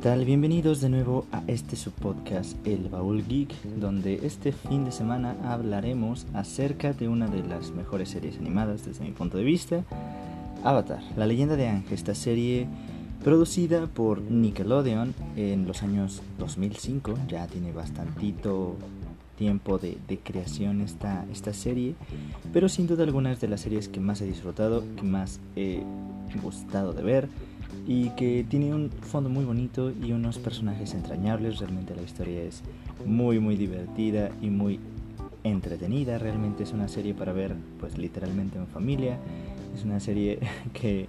tal? Bienvenidos de nuevo a este subpodcast El Baúl Geek, donde este fin de semana hablaremos acerca de una de las mejores series animadas desde mi punto de vista, Avatar, la leyenda de Ángel, esta serie producida por Nickelodeon en los años 2005, ya tiene bastantito tiempo de, creación esta, esta serie, pero sin duda algunas de las series que más he disfrutado, que más he gustado de ver y que tiene un fondo muy bonito y unos personajes entrañables. Realmente la historia es muy muy divertida y muy entretenida. Realmente es una serie para ver pues literalmente en familia. Es una serie que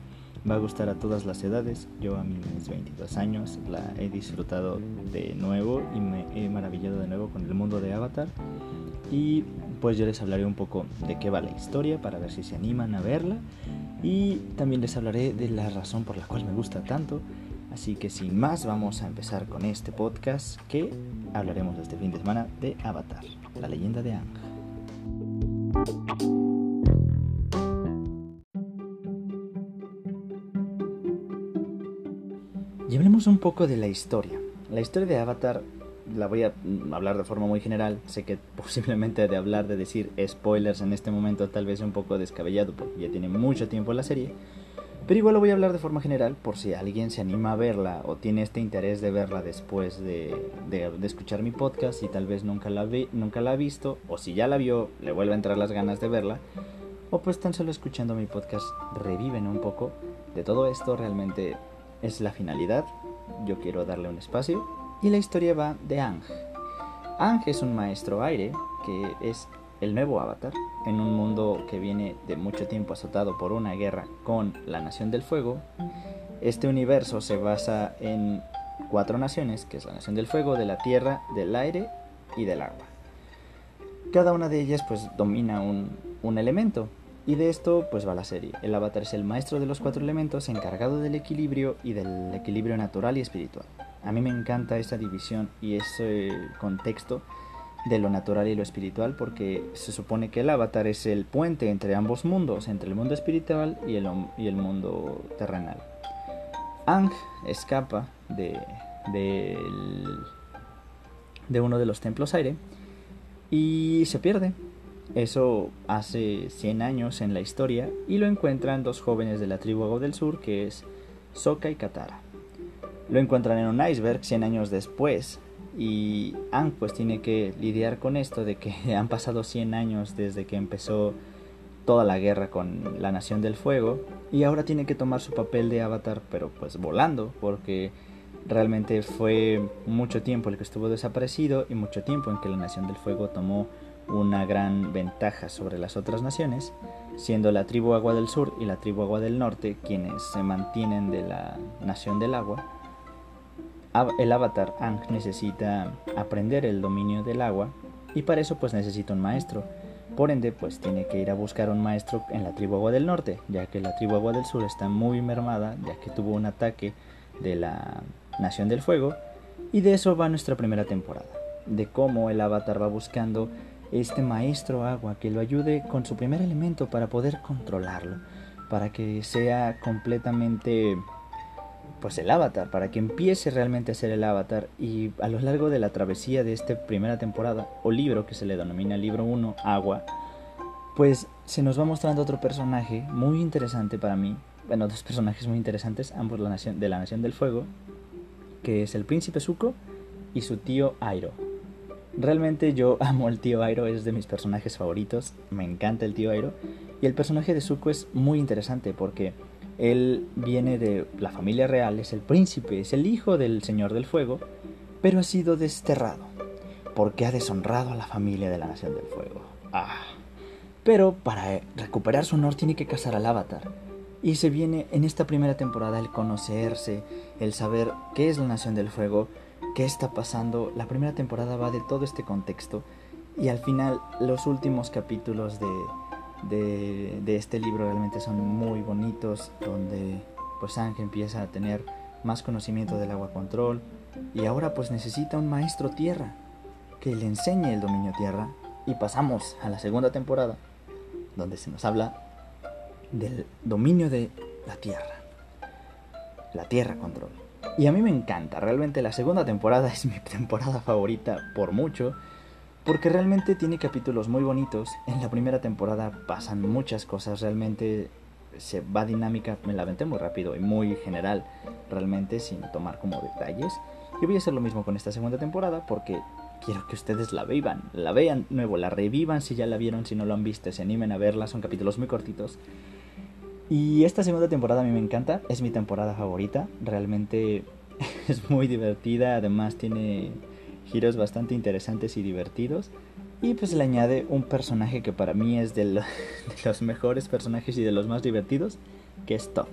va a gustar a todas las edades. Yo a mis 22 años la he disfrutado de nuevo y me he maravillado de nuevo con el mundo de Avatar. Y pues yo les hablaré un poco de qué va la historia para ver si se animan a verla. Y también les hablaré de la razón por la cual me gusta tanto. Así que sin más vamos a empezar con este podcast que hablaremos este fin de semana de Avatar, la leyenda de Ang. Y hablemos un poco de la historia. La historia de Avatar la voy a hablar de forma muy general. Sé que posiblemente de hablar de decir spoilers en este momento tal vez un poco descabellado porque ya tiene mucho tiempo la serie. Pero igual lo voy a hablar de forma general por si alguien se anima a verla o tiene este interés de verla después de, escuchar mi podcast y tal vez nunca la, nunca la ha visto o si ya la vio le vuelve a entrar las ganas de verla. O pues tan solo escuchando mi podcast reviven un poco de todo esto realmente es la finalidad. Yo quiero darle un espacio. Y la historia va de Ang. Ang es un maestro aire que es el nuevo avatar en un mundo que viene de mucho tiempo azotado por una guerra con la Nación del Fuego. Este universo se basa en cuatro naciones, que es la Nación del Fuego, de la Tierra, del Aire y del Agua. Cada una de ellas pues domina un, un elemento y de esto pues va la serie. El avatar es el maestro de los cuatro elementos encargado del equilibrio y del equilibrio natural y espiritual. A mí me encanta esa división y ese contexto de lo natural y lo espiritual porque se supone que el avatar es el puente entre ambos mundos, entre el mundo espiritual y el, y el mundo terrenal. Ang escapa de, de, uno de los templos aire y se pierde eso hace 100 años en la historia y lo encuentran dos jóvenes de la tribu Ago del Sur que es Sokka y Katara. Lo encuentran en un iceberg 100 años después y Ang pues tiene que lidiar con esto de que han pasado 100 años desde que empezó toda la guerra con la Nación del Fuego y ahora tiene que tomar su papel de avatar pero pues volando porque realmente fue mucho tiempo el que estuvo desaparecido y mucho tiempo en que la Nación del Fuego tomó una gran ventaja sobre las otras naciones, siendo la tribu Agua del Sur y la tribu Agua del Norte quienes se mantienen de la Nación del Agua. El avatar Ang necesita aprender el dominio del agua y para eso pues necesita un maestro. Por ende pues tiene que ir a buscar un maestro en la tribu Agua del Norte, ya que la tribu Agua del Sur está muy mermada, ya que tuvo un ataque de la Nación del Fuego. Y de eso va nuestra primera temporada, de cómo el avatar va buscando este maestro agua que lo ayude con su primer elemento para poder controlarlo, para que sea completamente pues el avatar, para que empiece realmente a ser el avatar y a lo largo de la travesía de esta primera temporada o libro que se le denomina libro 1, agua, pues se nos va mostrando otro personaje muy interesante para mí, bueno, dos personajes muy interesantes, ambos la nación, de la Nación del Fuego, que es el príncipe Zuko y su tío Airo. Realmente yo amo al tío Airo, es de mis personajes favoritos, me encanta el tío Airo. Y el personaje de Zuko es muy interesante porque él viene de la familia real, es el príncipe, es el hijo del Señor del Fuego, pero ha sido desterrado porque ha deshonrado a la familia de la Nación del Fuego. Ah. Pero para recuperar su honor tiene que cazar al avatar. Y se viene en esta primera temporada el conocerse, el saber qué es la Nación del Fuego, qué está pasando. La primera temporada va de todo este contexto y al final los últimos capítulos de, de, este libro realmente son muy bonitos, donde pues Ángel empieza a tener más conocimiento del agua control y ahora pues necesita un maestro tierra que le enseñe el dominio tierra y pasamos a la segunda temporada donde se nos habla del dominio de la tierra, la tierra control. Y a mí me encanta, realmente la segunda temporada es mi temporada favorita por mucho, porque realmente tiene capítulos muy bonitos. En la primera temporada pasan muchas cosas, realmente se va dinámica, me la aventé muy rápido y muy general, realmente sin tomar como detalles. Y voy a hacer lo mismo con esta segunda temporada porque quiero que ustedes la vivan, la vean nuevo, la revivan si ya la vieron, si no lo han visto, se animen a verla, son capítulos muy cortitos. Y esta segunda temporada a mí me encanta, es mi temporada favorita, realmente es muy divertida, además tiene giros bastante interesantes y divertidos. Y pues le añade un personaje que para mí es de, los mejores personajes y de los más divertidos, que es Toph.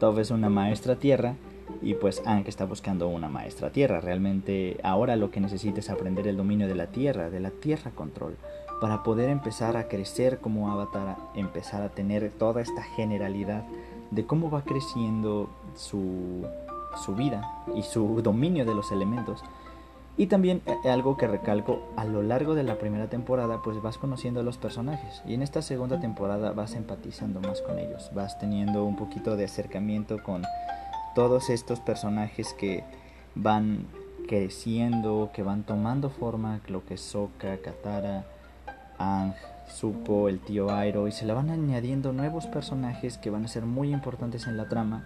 Toph es una maestra tierra y pues Aang está buscando una maestra tierra. Realmente ahora lo que necesita es aprender el dominio de la tierra, de la tierra control, para poder empezar a crecer como avatar, empezar a tener toda esta generalidad de cómo va creciendo su, su vida y su dominio de los elementos. Y también eh, algo que recalco, a lo largo de la primera temporada pues vas conociendo a los personajes. Y en esta segunda temporada vas empatizando más con ellos, vas teniendo un poquito de acercamiento con todos estos personajes que van creciendo, que van tomando forma, lo que es Sokka, Katara, Ang, Zuko, el tío Airo, y se le van añadiendo nuevos personajes que van a ser muy importantes en la trama,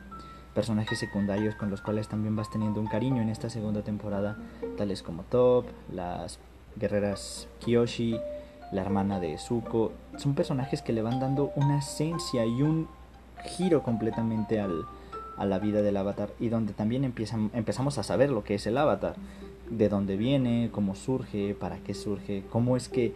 personajes secundarios con los cuales también vas teniendo un cariño en esta segunda temporada, tales como Top, las guerreras Kyoshi, la hermana de Zuko, son personajes que le van dando una esencia y un giro completamente al, a la vida del avatar y donde también empiezan, empezamos a saber lo que es el avatar, de dónde viene, cómo surge, para qué surge, cómo es que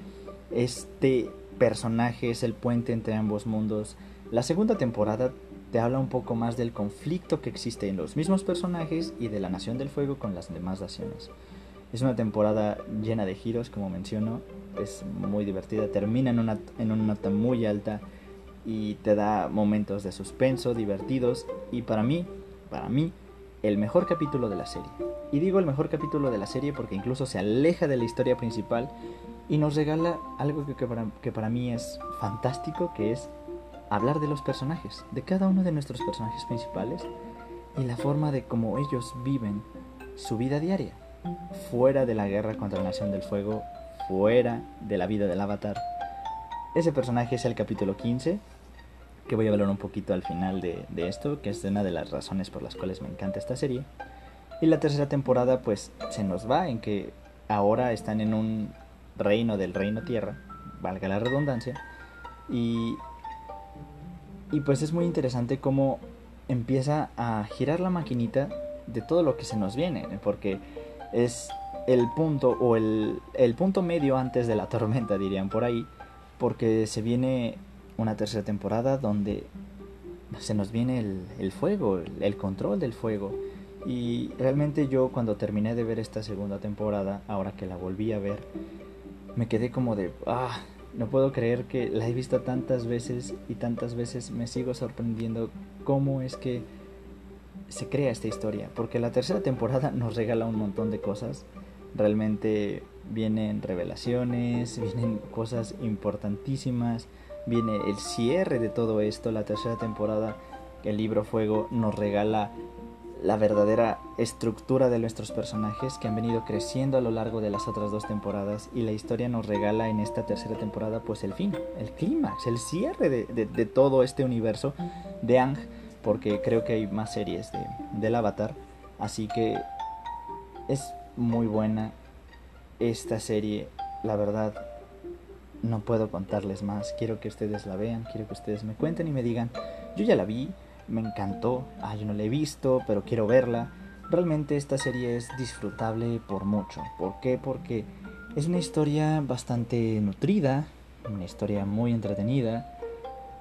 este personaje es el puente entre ambos mundos. La segunda temporada te habla un poco más del conflicto que existe en los mismos personajes y de la Nación del Fuego con las demás naciones. Es una temporada llena de giros, como menciono, es muy divertida, termina en una, en una nota muy alta y te da momentos de suspenso divertidos y para mí, para mí, el mejor capítulo de la serie. Y digo el mejor capítulo de la serie porque incluso se aleja de la historia principal y nos regala algo que, para, que para mí es fantástico, que es hablar de los personajes, de cada uno de nuestros personajes principales y la forma de cómo ellos viven su vida diaria, fuera de la guerra contra la Nación del Fuego, fuera de la vida del avatar, ese personaje es el capítulo 15, que voy a hablar un poquito al final de, esto, que es una de las razones por las cuales me encanta esta serie. Y la tercera temporada pues se nos va en que ahora están en un reino del reino tierra, valga la redundancia, y, y pues es muy interesante cómo empieza a girar la maquinita de todo lo que se nos viene, porque es el punto o el, el punto medio antes de la tormenta, dirían por ahí, porque se viene una tercera temporada donde se nos viene el, fuego, el, control del fuego. Y realmente yo cuando terminé de ver esta segunda temporada, ahora que la volví a ver, me quedé como de, ah, no puedo creer que la he visto tantas veces y tantas veces me sigo sorprendiendo cómo es que se crea esta historia. Porque la tercera temporada nos regala un montón de cosas. Realmente vienen revelaciones, vienen cosas importantísimas, viene el cierre de todo esto, la tercera temporada, el libro Fuego nos regala la verdadera estructura de nuestros personajes que han venido creciendo a lo largo de las otras dos temporadas y la historia nos regala en esta tercera temporada pues el fin, el clímax, el cierre de, todo este universo de Ang porque creo que hay más series de, del Avatar. Así que es muy buena esta serie, la verdad, no puedo contarles más. Quiero que ustedes la vean, quiero que ustedes me cuenten y me digan, yo ya la vi, me encantó, ah, yo no la he visto, pero quiero verla. Realmente esta serie es disfrutable por mucho. ¿Por qué? Porque es una historia bastante nutrida, una historia muy entretenida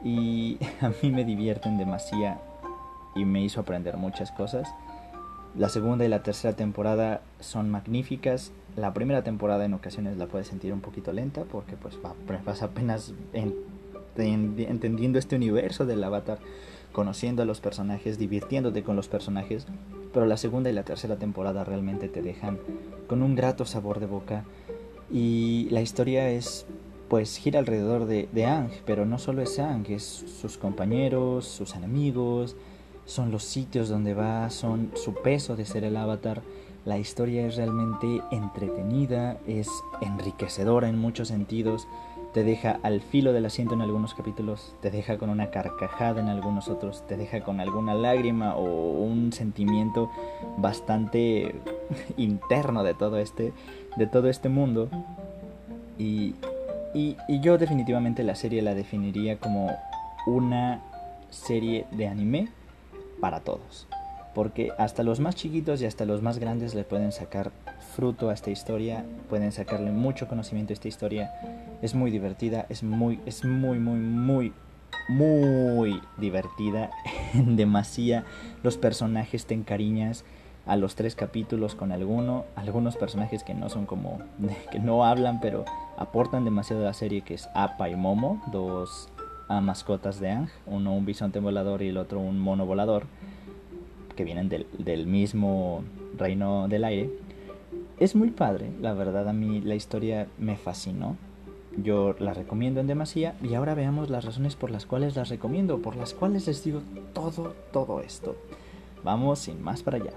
y a mí me divierten demasiado y me hizo aprender muchas cosas. La segunda y la tercera temporada son magníficas la primera temporada en ocasiones la puedes sentir un poquito lenta porque pues vas apenas entendiendo este universo del avatar, conociendo a los personajes, divirtiéndote con los personajes, pero la segunda y la tercera temporada realmente te dejan con un grato sabor de boca y la historia es pues gira alrededor de, de Ang, pero no solo es Ang, es sus compañeros, sus enemigos, son los sitios donde va, son su peso de ser el avatar. La historia es realmente entretenida, es enriquecedora en muchos sentidos, te deja al filo del asiento en algunos capítulos, te deja con una carcajada en algunos otros, te deja con alguna lágrima o un sentimiento bastante interno de todo este, de todo este mundo. Y, y, y yo definitivamente la serie la definiría como una serie de anime para todos. Porque hasta los más chiquitos y hasta los más grandes le pueden sacar fruto a esta historia, pueden sacarle mucho conocimiento a esta historia. Es muy divertida, es muy, es muy, muy, muy, muy divertida. En demasía los personajes te encariñas a los tres capítulos con alguno, algunos personajes que no son como, que no hablan, pero aportan demasiado a la serie, que es Appa y Momo, dos mascotas de Ang, uno un bisonte volador y el otro un mono volador, que vienen del, del mismo reino del aire. Es muy padre, la verdad a mí la historia me fascinó. Yo la recomiendo en demasía y ahora veamos las razones por las cuales las recomiendo, por las cuales les digo todo, todo esto. Vamos sin más para allá.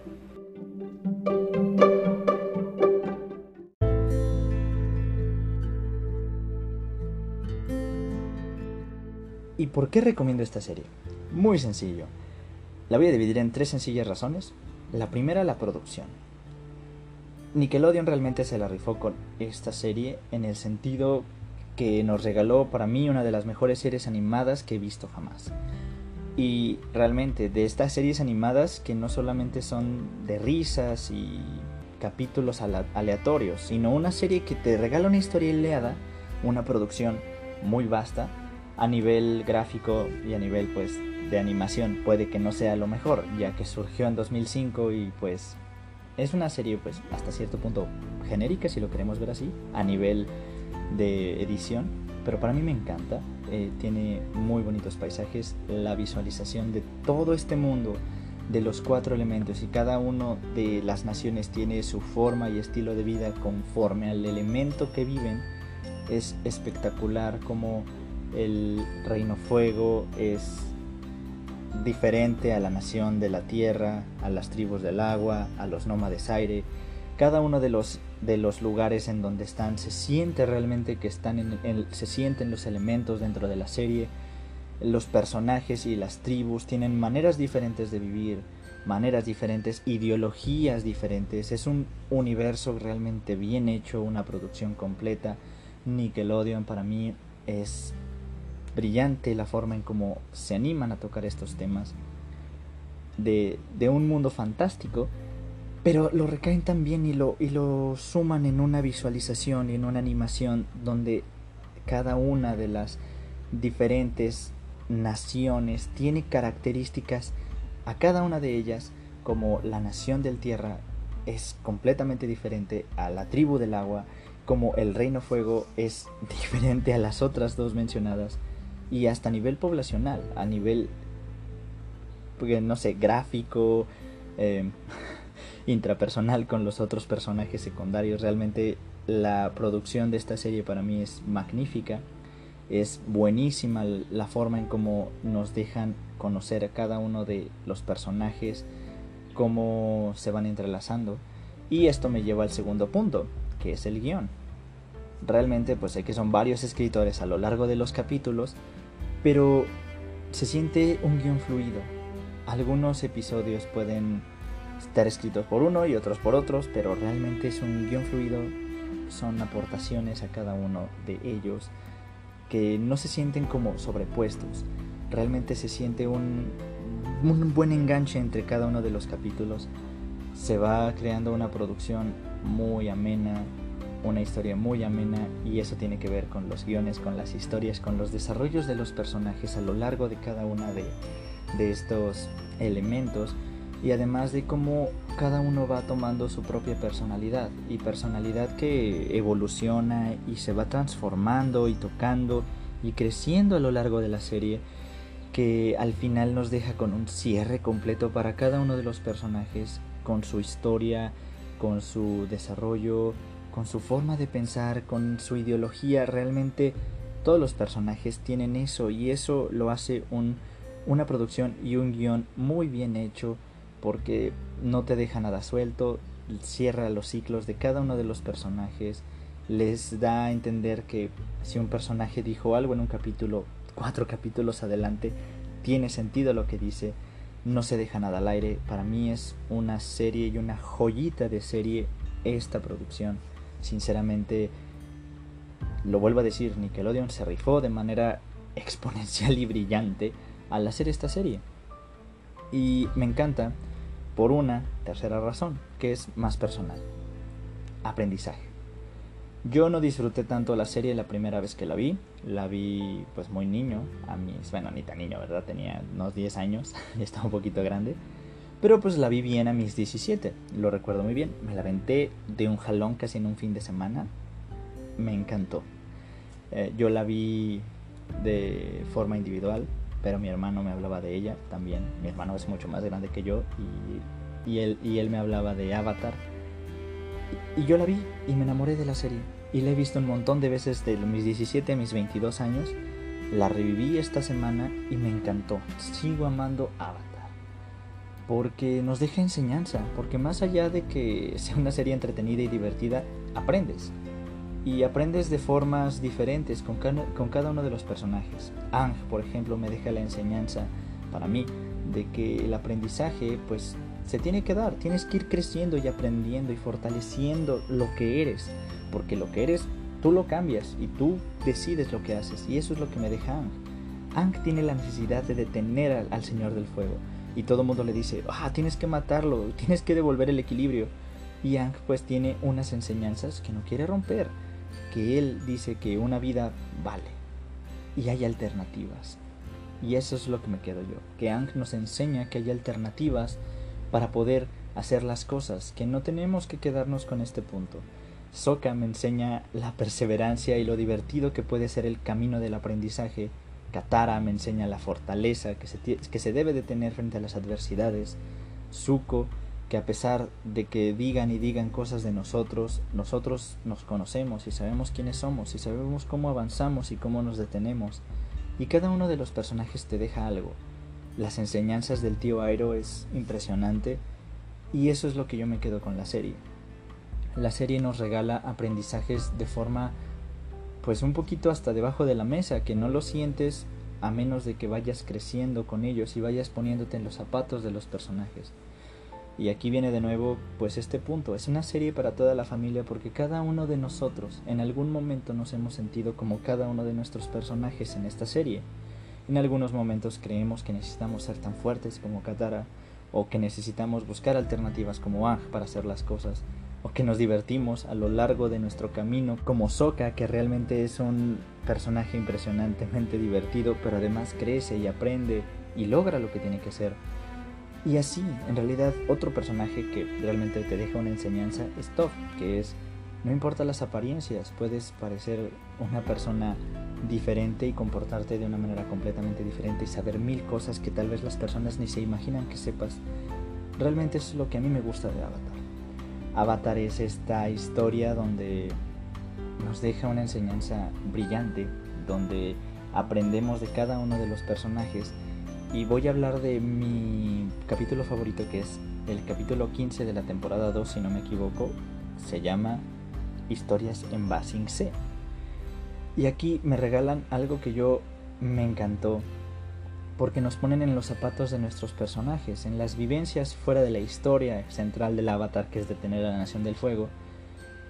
¿Y por qué recomiendo esta serie? Muy sencillo. La voy a dividir en tres sencillas razones. La primera, la producción. Nickelodeon realmente se la rifó con esta serie en el sentido que nos regaló para mí una de las mejores series animadas que he visto jamás. Y realmente de estas series animadas que no solamente son de risas y capítulos aleatorios, sino una serie que te regala una historia ileada, una producción muy vasta a nivel gráfico y a nivel pues de animación puede que no sea lo mejor ya que surgió en 2005 y pues es una serie pues hasta cierto punto genérica si lo queremos ver así a nivel de edición pero para mí me encanta. Eh, tiene muy bonitos paisajes la visualización de todo este mundo de los cuatro elementos y cada uno de las naciones tiene su forma y estilo de vida conforme al elemento que viven. Es espectacular como el reino fuego es diferente a la nación de la tierra, a las tribus del agua, a los nómades aire. Cada uno de los, de los lugares en donde están se siente realmente que están en, se sienten los elementos dentro de la serie. Los personajes y las tribus tienen maneras diferentes de vivir, maneras diferentes, ideologías diferentes. Es un universo realmente bien hecho, una producción completa. Nickelodeon para mí es brillante la forma en cómo se animan a tocar estos temas de, de un mundo fantástico, pero lo recaen también y lo, y lo suman en una visualización y en una animación donde cada una de las diferentes naciones tiene características a cada una de ellas como la nación del tierra es completamente diferente a la tribu del agua como el reino fuego es diferente a las otras dos mencionadas y hasta a nivel poblacional, a nivel, no sé, gráfico, em, intrapersonal con los otros personajes secundarios. Realmente la producción de esta serie para mí es magnífica. Es buenísima la forma en cómo nos dejan conocer a cada uno de los personajes, cómo se van entrelazando. Y esto me lleva al segundo punto, que es el guion. Realmente pues sé que son varios escritores a lo largo de los capítulos pero se siente un guion fluido. Algunos episodios pueden estar escritos por uno y otros por otros, pero realmente es un guion fluido, son aportaciones a cada uno de ellos que no se sienten como sobrepuestos. Realmente se siente un, un buen enganche entre cada uno de los capítulos. Se va creando una producción muy amena, una historia muy amena y eso tiene que ver con los guiones, con las historias, con los desarrollos de los personajes a lo largo de cada una de, de estos elementos y además de cómo cada uno va tomando su propia personalidad y personalidad que evoluciona y se va transformando y tocando y creciendo a lo largo de la serie que al final nos deja con un cierre completo para cada uno de los personajes con su historia, con su desarrollo, con su forma de pensar, con su ideología, realmente todos los personajes tienen eso y eso lo hace un una producción y un guion muy bien hecho porque no te deja nada suelto, cierra los ciclos de cada uno de los personajes, les da a entender que si un personaje dijo algo en un capítulo, cuatro capítulos adelante, tiene sentido lo que dice, no se deja nada al aire. Para mí es una serie y una joyita de serie esta producción. Sinceramente, lo vuelvo a decir, Nickelodeon se rifó de manera exponencial y brillante al hacer esta serie. Y me encanta por una tercera razón, que es más personal. Aprendizaje. Yo no disfruté tanto la serie la primera vez que la vi. La vi pues muy niño, a mis, bueno, ni tan niño, ¿verdad? Tenía unos 10 años, estaba un poquito grande. Pero pues la vi bien a mis 17, lo recuerdo muy bien. Me la aventé de un jalón casi en un fin de semana. Me encantó. Eh, yo la vi de forma individual, pero mi hermano me hablaba de ella también. Mi hermano es mucho más grande que yo y, y, él, y él me hablaba de Avatar. Y, y yo la vi y me enamoré de la serie. Y la he visto un montón de veces de mis 17 a mis 22 años. La reviví esta semana y me encantó. Sigo amando Avatar porque nos deja enseñanza, porque más allá de que sea una serie entretenida y divertida, aprendes. Y aprendes de formas diferentes con cada, uno de los personajes. Ang, por ejemplo, me deja la enseñanza para mí de que el aprendizaje pues se tiene que dar, tienes que ir creciendo y aprendiendo y fortaleciendo lo que eres, porque lo que eres tú lo cambias y tú decides lo que haces y eso es lo que me deja Ang. Ang tiene la necesidad de detener al Señor del Fuego y todo el mundo le dice, ah, tienes que matarlo, tienes que devolver el equilibrio. Y Ang pues tiene unas enseñanzas que no quiere romper, que él dice que una vida vale y hay alternativas. Y eso es lo que me quedo yo, que Ang nos enseña que hay alternativas para poder hacer las cosas, que no tenemos que quedarnos con este punto. Soka me enseña la perseverancia y lo divertido que puede ser el camino del aprendizaje Katara me enseña la fortaleza que se, que se debe de tener frente a las adversidades. Zuko, que a pesar de que digan y digan cosas de nosotros, nosotros nos conocemos y sabemos quiénes somos y sabemos cómo avanzamos y cómo nos detenemos. Y cada uno de los personajes te deja algo. Las enseñanzas del tío Airo es impresionante y eso es lo que yo me quedo con la serie. La serie nos regala aprendizajes de forma pues un poquito hasta debajo de la mesa, que no lo sientes a menos de que vayas creciendo con ellos y vayas poniéndote en los zapatos de los personajes. Y aquí viene de nuevo pues este punto, es una serie para toda la familia porque cada uno de nosotros en algún momento nos hemos sentido como cada uno de nuestros personajes en esta serie. En algunos momentos creemos que necesitamos ser tan fuertes como Katara o que necesitamos buscar alternativas como Ang para hacer las cosas o que nos divertimos a lo largo de nuestro camino, como Soka, que realmente es un personaje impresionantemente divertido, pero además crece y aprende y logra lo que tiene que hacer. Y así, en realidad, otro personaje que realmente te deja una enseñanza es Toph, que es, no importa las apariencias, puedes parecer una persona diferente y comportarte de una manera completamente diferente y saber mil cosas que tal vez las personas ni se imaginan que sepas. Realmente es lo que a mí me gusta de Avatar. Avatar es esta historia donde nos deja una enseñanza brillante, donde aprendemos de cada uno de los personajes. Y voy a hablar de mi capítulo favorito que es el capítulo 15 de la temporada 2 si no me equivoco, se llama Historias en Basing C. Y aquí me regalan algo que yo me encantó porque nos ponen en los zapatos de nuestros personajes, en las vivencias fuera de la historia central del avatar que es detener a la Nación del Fuego.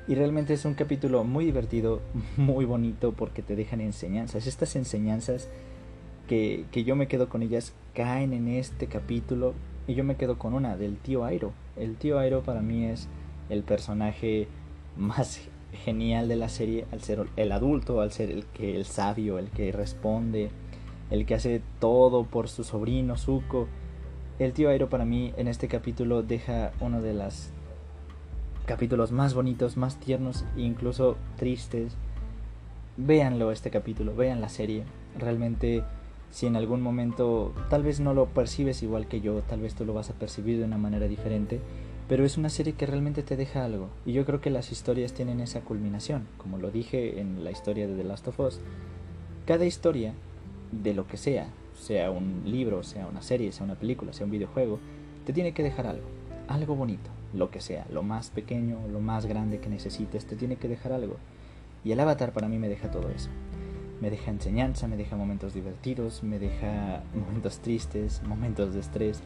Y realmente es un capítulo muy divertido, muy bonito porque te dejan enseñanzas. Estas enseñanzas que, que yo me quedo con ellas caen en este capítulo y yo me quedo con una del tío Airo. El tío Airo para mí es el personaje más genial de la serie al ser el adulto, al ser el que el sabio, el que responde, el que hace todo por su sobrino Zuko. El tío Airo para mí en este capítulo deja uno de los capítulos más bonitos, más tiernos e incluso tristes. Véanlo este capítulo, vean la serie. Realmente si en algún momento tal vez no lo percibes igual que yo, tal vez tú lo vas a percibir de una manera diferente, pero es una serie que realmente te deja algo. Y yo creo que las historias tienen esa culminación, como lo dije en la historia de The Last of Us. Cada historia de lo que sea, sea un libro, sea una serie, sea una película, sea un videojuego, te tiene que dejar algo, algo bonito, lo que sea, lo más pequeño, lo más grande que necesites, te tiene que dejar algo. Y el avatar para mí me deja todo eso. Me deja enseñanza, me deja momentos divertidos, me deja momentos tristes, momentos de estrés,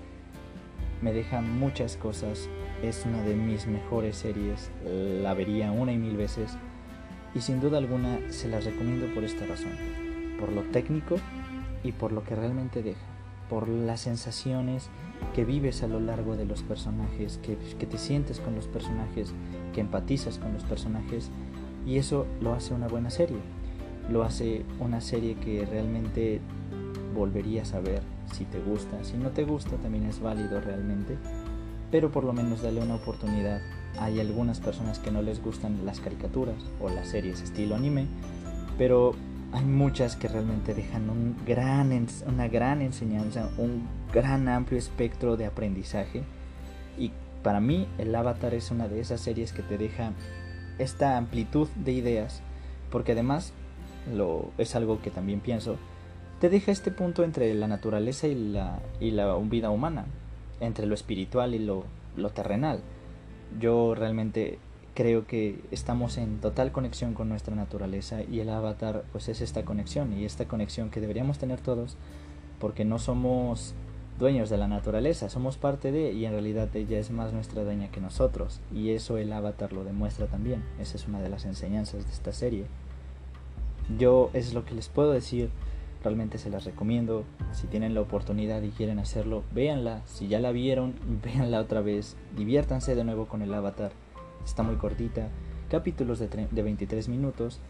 me deja muchas cosas. Es una de mis mejores series, la vería una y mil veces y sin duda alguna se las recomiendo por esta razón, por lo técnico y por lo que realmente deja, por las sensaciones que vives a lo largo de los personajes, que, te sientes con los personajes, que empatizas con los personajes y eso lo hace una buena serie, lo hace una serie que realmente volverías a ver si te gusta, si no te gusta también es válido realmente, pero por lo menos dale una oportunidad. Hay algunas personas que no les gustan las caricaturas o las series estilo anime, pero hay muchas que realmente dejan un gran, una gran enseñanza, un gran amplio espectro de aprendizaje. Y para mí el Avatar es una de esas series que te deja esta amplitud de ideas, porque además lo, es algo que también pienso, te deja este punto entre la naturaleza y la, y la vida humana, entre lo espiritual y lo, lo terrenal. Yo realmente creo que estamos en total conexión con nuestra naturaleza y el avatar pues es esta conexión y esta conexión que deberíamos tener todos porque no somos dueños de la naturaleza, somos parte de y en realidad ella es más nuestra dueña que nosotros y eso el avatar lo demuestra también, esa es una de las enseñanzas de esta serie. Yo es lo que les puedo decir realmente se las recomiendo. Si tienen la oportunidad y quieren hacerlo, véanla. Si ya la vieron, véanla otra vez. Diviértanse de nuevo con el avatar. Está muy cortita. Capítulos de, de 23 minutos.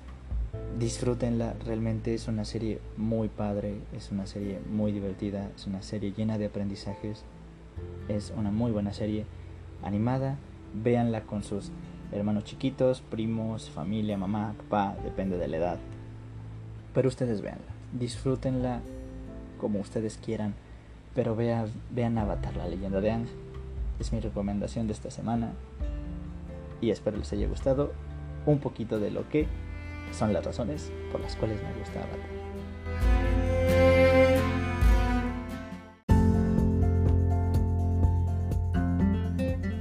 Disfrútenla. Realmente es una serie muy padre. Es una serie muy divertida. Es una serie llena de aprendizajes. Es una muy buena serie animada. Véanla con sus hermanos chiquitos, primos, familia, mamá, papá, depende de la edad. Pero ustedes véanla disfrútenla como ustedes quieran, pero vean, vean Avatar, la leyenda de Ang. Es mi recomendación de esta semana y espero les haya gustado un poquito de lo que son las razones por las cuales me gusta Avatar.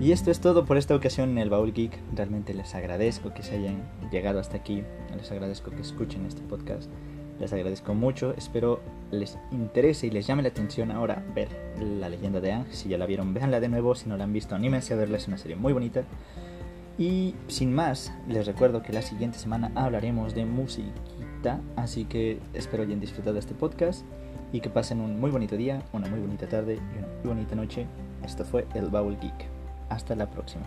Y esto es todo por esta ocasión en el Baúl Geek. Realmente les agradezco que se hayan llegado hasta aquí. Les agradezco que escuchen este podcast. Les agradezco mucho, espero les interese y les llame la atención ahora ver la leyenda de Ang. Si ya la vieron, véanla de nuevo. Si no la han visto, anímense a verla, es una serie muy bonita. Y sin más, les recuerdo que la siguiente semana hablaremos de musiquita, así que espero hayan disfrutado de este podcast y que pasen un muy bonito día, una muy bonita tarde y una muy bonita noche. Esto fue El Bubble Geek. Hasta la próxima.